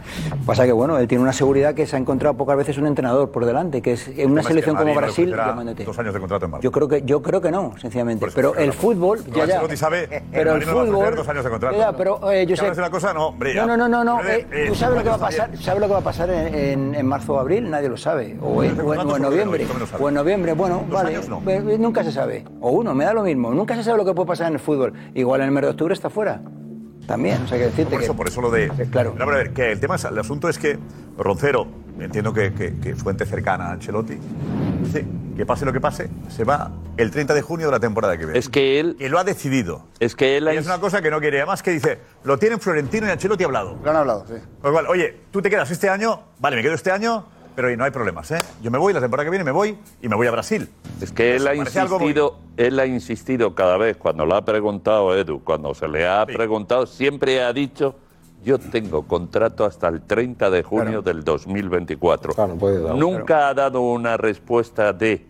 pasa que bueno, él tiene una seguridad que se ha encontrado pocas veces un entrenador por delante, que es en una selección como Brasil llamándote. Dos años de contrato en. Yo creo que yo creo que no, sencillamente. Pero el fútbol ya ya. Sabe que Pero el fútbol dos años de contrato. ya, pero eh, yo ¿Que sé. una cosa? No, hombre. No, no, no, no. Eh, eh, ¿Tú sabes lo que va a pasar? ¿Sabes lo que va a pasar en, marzo o abril? Nadie lo sabe. O en, noviembre. O en noviembre, bueno, vale. eh, Nunca se sabe. O uno, me da lo mismo. Nunca se sabe lo que puede pasar en el fútbol. Igual en el mes de octubre está fuera. También, o sea, que decirte Por que... eso, por eso lo de. claro. No, pero a ver, que el tema es, el asunto es que Roncero, entiendo que, que, que fuente cercana a Ancelotti, dice que pase lo que pase, se va el 30 de junio de la temporada que viene. Es que él. Que lo ha decidido. Es que él ha Y es una cosa que no quiere. Además que dice, lo tienen Florentino y Ancelotti ha hablado. Lo han hablado, sí. Con lo cual, oye, tú te quedas este año, vale, me quedo este año, pero oye, no hay problemas, ¿eh? Yo me voy, la temporada que viene me voy y me voy a Brasil. Es que él ha muy- insistido, él ha insistido cada vez cuando lo ha preguntado Edu, cuando se le ha preguntado, siempre ha dicho yo tengo contrato hasta el 30 de junio del 2024. Nunca ha dado una respuesta de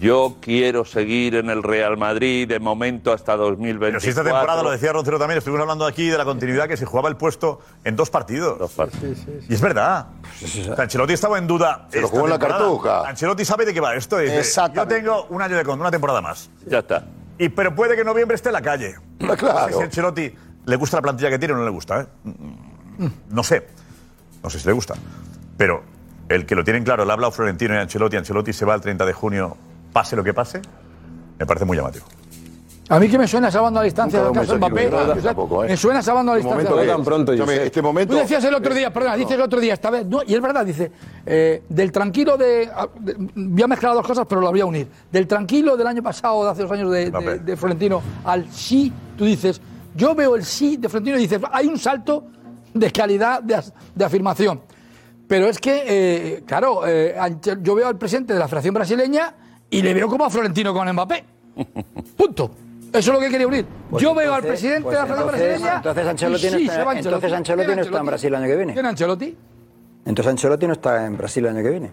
yo quiero seguir en el Real Madrid de momento hasta 2024. Pero si esta temporada, lo decía Roncero también, estuvimos hablando aquí de la continuidad que se jugaba el puesto en dos partidos. Dos partidos. Y es verdad. O sea, Ancelotti estaba en duda. Se lo jugó en la cartuja. Ancelotti sabe de qué va esto. Dice, yo tengo un año de con una temporada más. Ya está. Y, pero puede que en noviembre esté en la calle. claro. No sé si a Ancelotti le gusta la plantilla que tiene o no le gusta. ¿eh? No sé. No sé si le gusta. Pero el que lo tienen claro, le ha hablado Florentino y Ancelotti. Ancelotti se va el 30 de junio, pase lo que pase. Me parece muy llamativo. A mí que me suena esa banda a distancia del caso Mbappé. ¿eh? Me suena esa banda a Un distancia. momento tan pronto, Escúchame, Josep. este momento- Tú decías el otro día, perdona, dices el otro día, esta vez, no, y es verdad, dice, eh, del tranquilo de, ah, de- Voy a mezclar dos cosas, pero las voy a unir. Del tranquilo del año pasado, de hace dos años de, de- de Florentino, al sí, tú dices, yo veo el sí de Florentino y dices, hay un salto de calidad de, afirmación. Pero es que, eh, claro, eh, yo veo al presidente de la Federación Brasileña y le veo como a Florentino con Mbappé. Punto. Eso es lo que quería unir. Pues yo entonces, veo al presidente pues de la Federación Brasileña. Entonces Ancelotti, no, sí, Ancelotti. Entonces Ancelotti no está en Brasil el año que viene. ¿Quién Ancelotti? Entonces Ancelotti no está en Brasil el año que viene.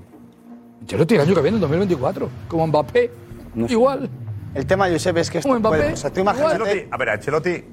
Ancelotti el año que viene, en 2024. Como Mbappé. No sé. Igual. El tema, Josep, es que esto Mbappé, puede, o sea, tú imagínate... A ver, Ancelotti eh,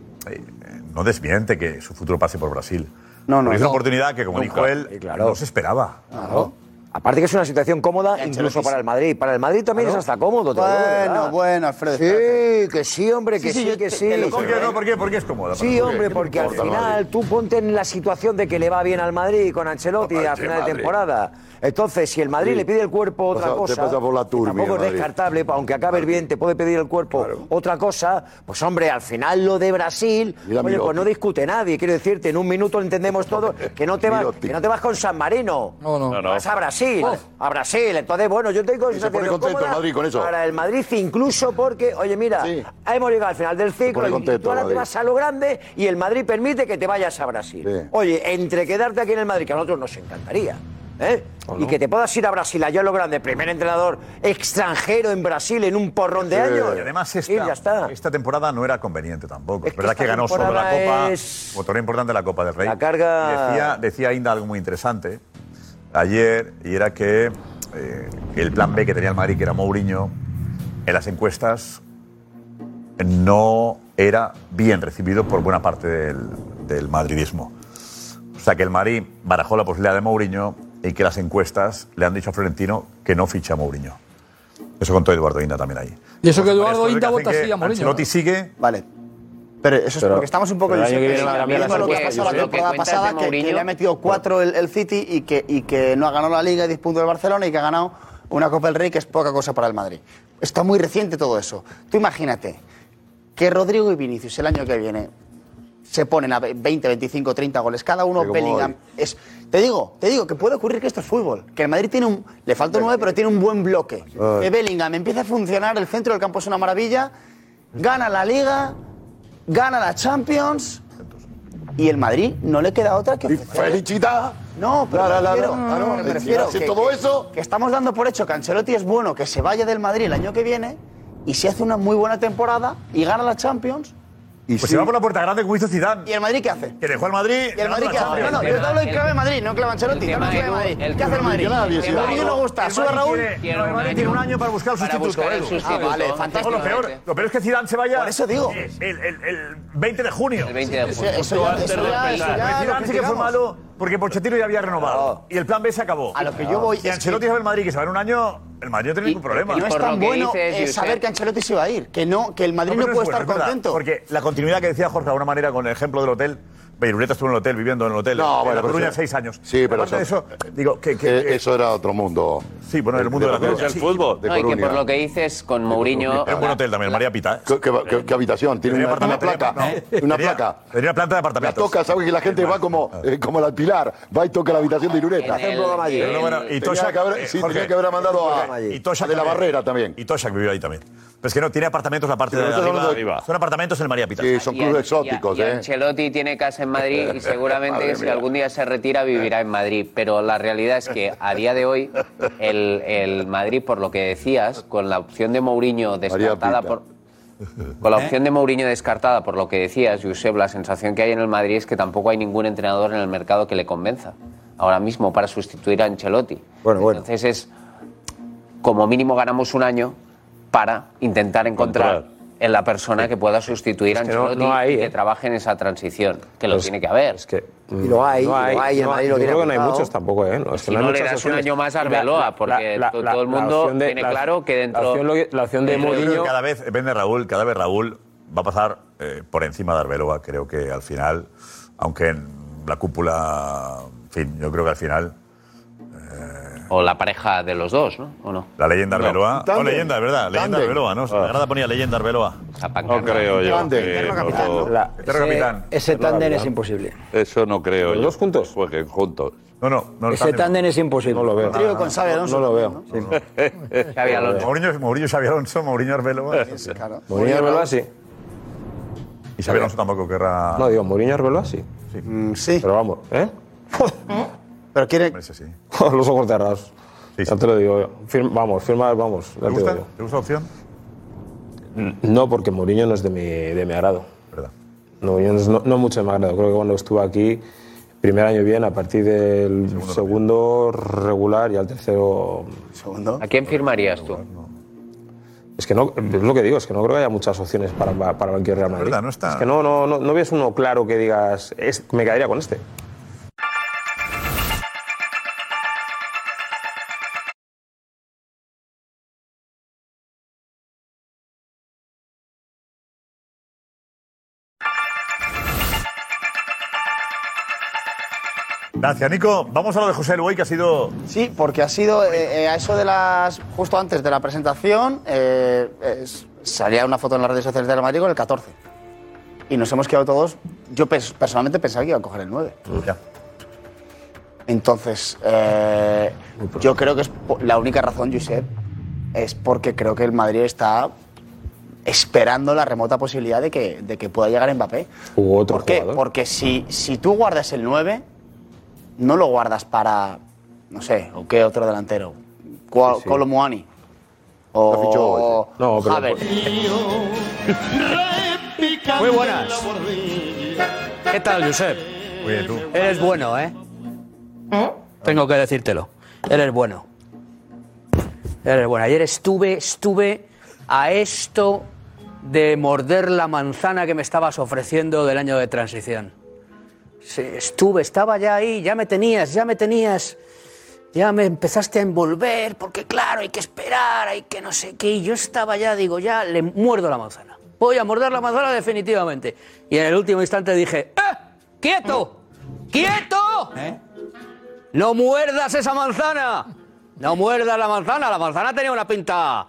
no desmiente que su futuro pase por Brasil. No, no. Pero es una oportunidad que, como Nunca. dijo él, claro. no se esperaba. Claro. Aparte que es una situación cómoda incluso para el Madrid. Para el Madrid también es hasta cómodo. Te bueno, bueno, Alfredo. Sí, que sí, hombre, que sí, que sí. Te ¿Por, qué, no, ¿Por qué? Porque es cómoda. Sí, hombre, porque al final tú ponte en la situación de que le va bien al Madrid con Ancelotti a final de temporada. Entonces, si el Madrid le pide el cuerpo otra cosa, tampoco es descartable, aunque acabes bien, te puede pedir el cuerpo otra cosa, pues hombre, al final lo de Brasil, oye, pues no discute nadie, quiero decirte, en un minuto entendemos todo, que no te vas, que no te vas con San Marino, no, no. vas a Brasil a Brasil. Entonces, bueno, yo tengo... Se pone contento el Madrid con eso. Para el Madrid incluso porque, oye, mira, hemos llegado al final del ciclo y tú ahora te vas a lo grande y el Madrid permite que te vayas a Brasil. Oye, entre quedarte aquí en el Madrid, que a nosotros nos encantaría, ¿Eh? Y que te puedas ir a Brasil, allá lo grande, primer entrenador extranjero en Brasil en un porrón de años. Y además esta, ya está. esta temporada no era conveniente tampoco. Es, verdad que ganó sobre la Copa, es... motor importante de la Copa del Rey. La carga... Decía, decía Inda algo muy interesante, ayer y era que eh, el plan B que tenía el Madrid, que era Mourinho, en las encuestas no era bien recibido por buena parte del, del madridismo. O sea que el Madrid barajó la posibilidad de Mourinho y que las encuestas le han dicho a Florentino que no ficha a Mourinho. Eso contó Eduardo Inda también ahí. Y eso que pues Eduardo Inda vota sí a Mourinho. Ancelotti sigue. Vale. Pero eso es porque estamos un poco... El año que viene eh, la, lo que temporada pasada, que, que, le ha metido cuatro el, el City y que, y que no ha ganado la Liga y 10 puntos Barcelona y que ha ganado una Copa del Rey que es poca cosa para el Madrid. Está muy reciente todo eso. Tú imagínate que Rodrigo y Vinicius el año que viene se ponen a 20, 25, 30 goles cada uno, Bellingham. Es, te digo, te digo que puede ocurrir que esto es fútbol, que el Madrid tiene un le falta nueve pero tiene un buen bloque. Que Bellingham empieza a funcionar, el centro del campo es una maravilla, gana la liga, gana la Champions y el Madrid no le queda otra que ofrecer. No, pero la, me refiero, me refiero todo eso... Que, estamos dando por hecho que Ancelotti es bueno que se vaya del Madrid el año que viene y si hace una muy buena temporada y gana la Champions, pues sí. se va por la puerta grande como hizo Zidane. ¿Y el Madrid qué hace? Que dejó al Madrid. ¿Y el Madrid qué hace? No, no, yo te hablo clave de Madrid, no en clave Ancelotti. ¿Qué hace el Madrid? El Madrid no gusta. Sube Raúl. El Madrid tiene un año para buscar el ¿eh? sustituto. Ah, vale, fantástico. Lo peor, lo peor es que Zidane se vaya. Por eso digo. El 20 de junio. El 20 de junio. Eso sí que fue malo. Porque Pochettino ya había renovado. Y el plan B se acabó. A lo que yo voy. Y Ancelotti se va al Madrid, que se va en un año. El Madrid no tiene ningún problema. No es tan bueno eh, saber que Ancelotti se va a ir. Que, no, que el Madrid no, puede estar contento. Porque la continuidad que decía Jorge de alguna manera con el ejemplo del hotel Irureta estuvo en el hotel, viviendo en el hotel. No, en bueno, La Coruña eso... seis años. Sí, pero eso, eso, digo, que, eh, eso era otro mundo. Sí, bueno, el mundo de, de la Coruña. El fútbol. No, y que por lo que dices, con Mourinho... Es un buen hotel también, María Pita. ¿eh? ¿Qué, qué, qué habitación? Tiene una, una, placa. Tenía, ¿eh? una placa. Tenía una planta de apartamentos. La toca, sabe que la gente va como, eh, como la Pilar. Va y toca la habitación de Irureta. Y Toshak... Sí, tenía que haber mandado a... De la Barrera también. Y Toshak vivió ahí también. Pero que no, tiene apartamentos la parte de, de arriba. Son apartamentos en María Pita. Sí, son clubes exóticos, y, y, ¿eh? Ancelotti tiene casa en Madrid y seguramente si algún día se retira vivirá en Madrid. Pero la realidad es que a día de hoy el, Madrid, por lo que decías, con la opción de Mourinho descartada por... Con la ¿Eh? opción de Mourinho descartada, por lo que decías, Josep, la sensación que hay en el Madrid es que tampoco hay ningún entrenador en el mercado que le convenza ahora mismo para sustituir a Ancelotti. Bueno, Entonces bueno. es, como mínimo ganamos un año, para intentar encontrar en la persona que pueda sustituir a Ancelotti no, y que ¿eh? trabaje en esa transición, que lo tiene que haber. Es que Y mm, lo hay, lo hay, lo yo creo que no hay muchos tampoco, ¿eh? No, es que Si no le das un año más a Arbeloa, porque todo el mundo tiene claro que dentro- La opción, lo la opción de Yo Mourinho... cada vez, depende Raúl, cada vez Raúl va a pasar eh, por encima de Arbeloa. Creo que al final, aunque en la cúpula, en fin, yo creo que al final o la pareja de los dos, ¿no? ¿O no? La leyenda Arbeloa. Oh, no. Leyenda, es verdad. Leyenda Arbeloa, ¿no? La Sagrada ponía leyenda Arbeloa. No creo yo. Tándem. No, la, ese, ese tándem es imposible. Eso no creo ¿Los dos juntos? Jueguen juntos. No, no, no. Ese tándem es imposible. No lo veo. Trío con Xavi No, lo veo. Sí. Xavi Alonso. Mourinho, Mourinho, Xavi Alonso, Mourinho Arbeloa. Sí, sí, claro. Mourinho Arbeloa sí. Y Xavi Alonso tampoco querrá... No, digo, Mourinho Arbeloa. Sí. Mm, sí. Pero vamos, ¿eh? ¿Eh? Pero quiere. Con los ojos cerrados. ya te lo digo yo. Firma- vamos, firmar, vamos. ya ¿Te te gusta? digo yo. ¿Te gusta la opción? No, porque Mourinho no es de mi, de mi agrado. No, Mourinho no es no, no mucho de mi agrado. Creo que cuando estuve aquí, primer año bien, a partir del segundo, regular y al tercero... ¿Segundo? ¿A quién firmarías tú? Es que no, es lo que digo, es que no creo que haya muchas opciones para, para el banquillo Real Madrid. verdad, no está- Es que no, no, no, no ves uno claro que digas, es, me quedaría con este. Gracias, Nico. Vamos a lo de José Luis, que ha sido. Sí, porque ha sido eh, eh, a eso de las. justo antes de la presentación, eh, es- salía una foto en las redes sociales de Real Madrid con el 14. Y nos hemos quedado todos. Yo pers- personalmente pensaba que iba a coger el 9. Entonces, eh, yo creo que es la única razón, Josep, es porque creo que el Madrid está esperando la remota posibilidad de que, de que pueda llegar Mbappé. Hubo otro ¿Por qué? jugador. Porque si, si tú guardas el 9, no lo guardas para, no sé, o qué otro delantero. Sí, sí. Muani. O No, pero-. Muy buenas. ¿Qué tal, Josep? Muy bien, tú. Eres bueno, ¿eh? Tengo que decírtelo. Eres bueno. Eres bueno. Ayer estuve, estuve a esto de morder la manzana que me estabas ofreciendo del año de transición. Estuve, estaba ya ahí, ya me tenías, ya me tenías. Ya me empezaste a envolver, porque claro, hay que esperar, hay que no sé qué. Y yo estaba ya, digo, ya le muerdo la manzana. Voy a morder la manzana definitivamente. Y en el último instante dije, ¡eh! ¡Quieto! ¡Quieto! ¡No muerdas esa manzana! ¡No muerdas la manzana! La manzana tenía una pinta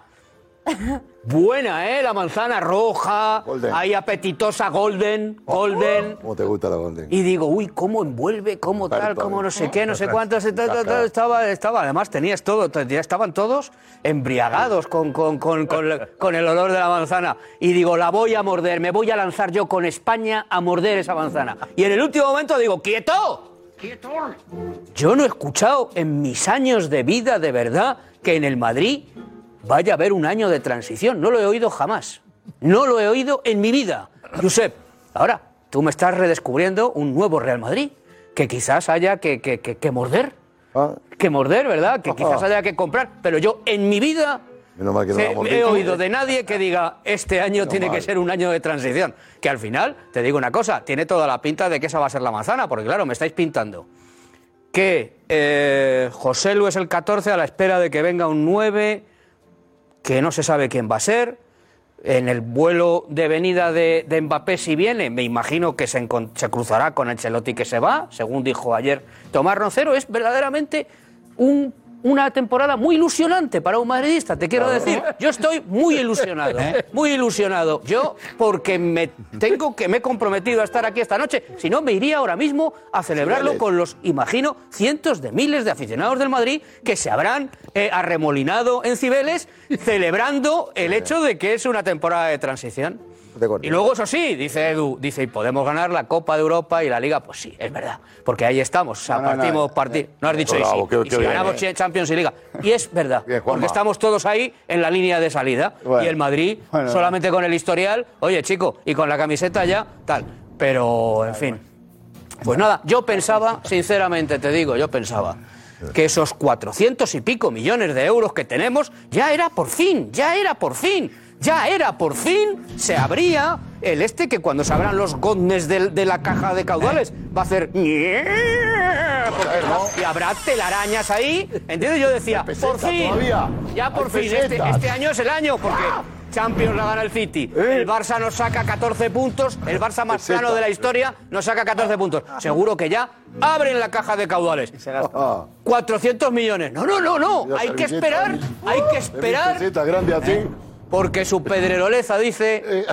buena, ¿eh? La manzana roja, Golden. ahí apetitosa, golden, golden. ¿Cómo te gusta la Golden? Y digo, uy, cómo envuelve, cómo tal, cómo no sé qué, no sé Ajá. cuántos, tal, tal, tal, Ajá. estaba, estaba, además tenías todo, ya estaban todos embriagados con, con, con, con, con el olor de la manzana. Y digo, la voy a morder, me voy a lanzar yo con España a morder esa manzana. Y en el último momento digo, ¡quieto! Yo no he escuchado en mis años de vida, de verdad, que en el Madrid vaya a haber un año de transición. No lo he oído jamás. No lo he oído en mi vida. Josep, ahora, tú me estás redescubriendo un nuevo Real Madrid, que quizás haya que, que- que- que morder. Que morder, ¿verdad? Que quizás haya que comprar. Pero yo en mi vida Menos mal que no hemos he oído de nadie que diga este año tiene que ser un año de transición. Que al final, te digo una cosa, tiene toda la pinta de que esa va a ser la manzana, porque claro, me estáis pintando que eh, José Lu es el 14 a la espera de que venga un 9, que no se sabe quién va a ser. En el vuelo de venida de, de Mbappé, si viene, me imagino que se, se cruzará con Ancelotti que se va, según dijo ayer Tomás Roncero. Es verdaderamente un- una temporada muy ilusionante para un madridista, te quiero decir. Yo estoy muy ilusionado, muy ilusionado. Yo, porque me tengo que me he comprometido a estar aquí esta noche, si no me iría ahora mismo a celebrarlo con los, imagino, cientos de miles de aficionados del Madrid que se habrán eh, arremolinado en Cibeles celebrando el hecho de que es una temporada de transición. Y luego, eso sí, dice Edu, dice, y podemos ganar la Copa de Europa y la Liga. Pues sí, es verdad, porque ahí estamos. O sea, No, partimos, eh, parti- No has dicho, y bravo, sí, qué- y qué si bien, ganamos eh. Champions y Liga. Y es verdad, porque estamos todos ahí en la línea de salida. Bueno. y el Madrid, Bueno. solamente con el historial, oye, chico, y con la camiseta ya, tal. Pero, en fin. Pues nada, yo pensaba, sinceramente te digo, yo pensaba que esos 400 y pico millones de euros que tenemos ya era por fin, ya era por fin, ya era por fin, se abría el este que cuando se abran los godnes de, la caja de caudales va a hacer... y habrá telarañas ahí, ¿entiendes? Yo decía, por fin, todavía. ya por Hay fin, este, este año es el año, porque Champions la gana el City, el Barça nos saca 14 puntos, el Barça más Peseta. sano de la historia nos saca 14 puntos. Seguro que ya abren la caja de caudales. Ah, 400 millones. No, no, no, no. Hay que esperar, hay que esperar. peseta grande así. Porque su pedreroleza dice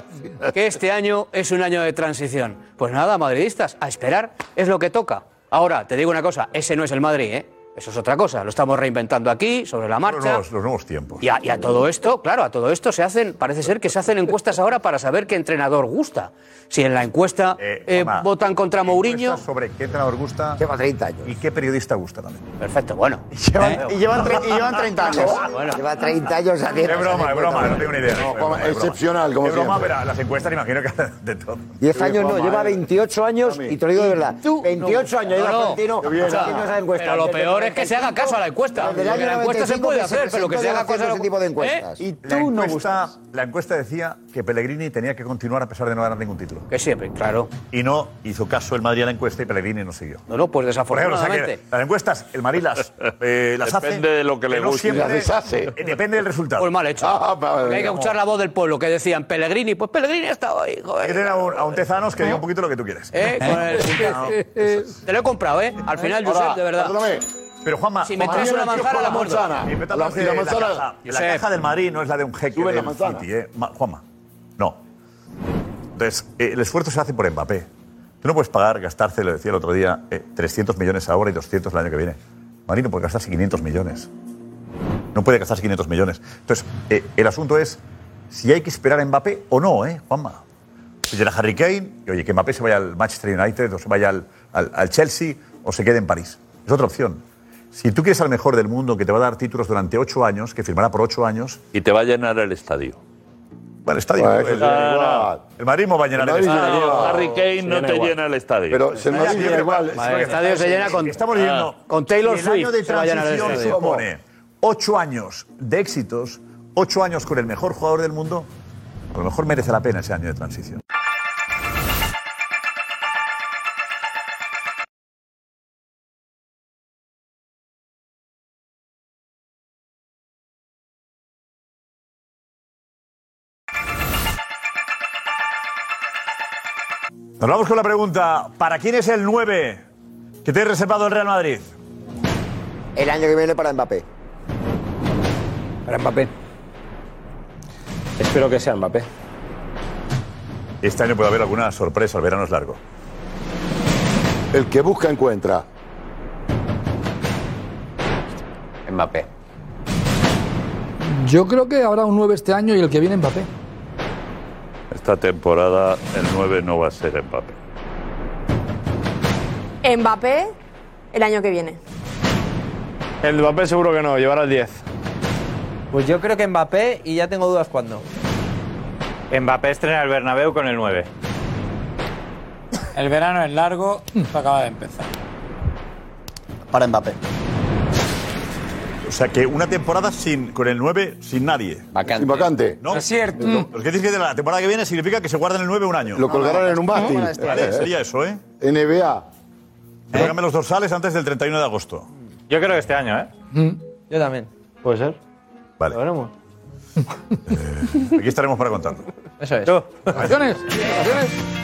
que este año es un año de transición. Pues nada, madridistas, a esperar es lo que toca. Ahora, te digo una cosa, ese no es el Madrid, ¿eh? Eso es otra cosa. Lo estamos reinventando aquí, sobre la Los marcha. nuevos, los nuevos tiempos. Y a, y a todo esto, claro, a todo esto se hacen, parece ser que se hacen encuestas ahora para saber qué entrenador gusta. Si en la encuesta eh, Juanma, votan contra Mourinho. sobre qué entrenador gusta. Lleva 30 años. Y qué periodista gusta también. Perfecto, bueno. Llevan- ¿Eh? y, llevan tre- y llevan 30 años. Lleva 30 años haciendo. Es broma, es broma, no tengo ni idea. No, Es broma, es excepcional, como Es broma, pero las encuestas imagino que de todo. 10 años no, lleva 28 años y te lo digo de verdad. 28 años lleva No, no. Florentino. Pero lo peor el es que se haga caso a la encuesta. Desde el año La encuesta se 95 puede que se hacer, pero que se haga caso a ese tipo de encuestas. Y la encuesta, la encuesta decía que Pellegrini tenía que continuar a pesar de no ganar ningún título. Que siempre, claro. Y no hizo caso el Madrid a la encuesta y Pellegrini no siguió. No, no, pues Por ejemplo, o sea que desafortunadamente. las encuestas, el Madrid las, eh, las hace. Depende de lo que le no guste. Las deshace. eh, Depende del resultado. Pues mal hecho. Porque hay que escuchar la voz del pueblo que decían Pellegrini, pues Pellegrini ha estado ahí, Hay que joder. a un, a un Tezanos que diga un poquito lo que tú quieres. ¿Eh? Con el- Te lo he comprado, ¿eh? Al final, Josep, de verdad. perdóname, Pero Juanma, Si me traes una manzana, la a La- y la la, manzana- caja, la caja del Madrid no es la de un jeque del manzana. City, ¿eh? Ma- Juanma, no. Entonces, eh, el esfuerzo se hace por Mbappé. Tú no puedes pagar, gastarse, lo decía el otro día, eh, 300 millones ahora y 200 el año que viene. Madrid no puede gastarse 500 millones. No puede gastarse 500 millones. Entonces, eh, el asunto es si hay que esperar a Mbappé o no, ¿eh, Juanma? Si llega Harry Kane, y oye, que Mbappé se vaya al Manchester United o se vaya al, al- al Chelsea o se quede en París. Es otra opción. Si tú quieres al mejor del mundo que te va a dar títulos durante ocho años, que firmará por ocho años. Y te va a llenar el estadio. Bueno, el estadio. Bueno, el, no va a llenar El estadio. Harry Kane no te igual. llena el estadio. Pero llena creo igual, el estadio se llena con- Estamos. Ah, con Taylor y el año Swift de se transición supone ocho años de éxitos, ocho años con el mejor jugador del mundo. A lo mejor merece la pena ese año de transición. Nos vamos con la pregunta: ¿para quién es el 9 que te he reservado el Real Madrid? El año que viene para Mbappé. Para Mbappé. Espero que sea Mbappé. Este año puede haber alguna sorpresa, el verano es largo. El que busca encuentra. Mbappé. Yo creo que habrá un 9 este año y el que viene Mbappé. Esta temporada el 9 no va a ser Mbappé. Mbappé el año que viene. El Mbappé seguro que no, llevará el 10. Pues yo creo que Mbappé y ya tengo dudas cuándo. Mbappé estrena el Bernabéu con el 9. El verano es largo, acaba de empezar. Para Mbappé. O sea que una temporada sin, con el 9 sin nadie. Sin vacante. ¿No? Es cierto. Lo que dices que de la temporada que viene significa que se guardan el 9 un año. Lo colgarán en un mástil. Vale, sería eso, ¿eh? NBA. Tráigame los dorsales antes del 31 de agosto. Yo creo que este año, ¿eh? Yo también. Puede ser. Vale. Lo veremos. Aquí estaremos para contarlo. Eso es. Vacaciones. La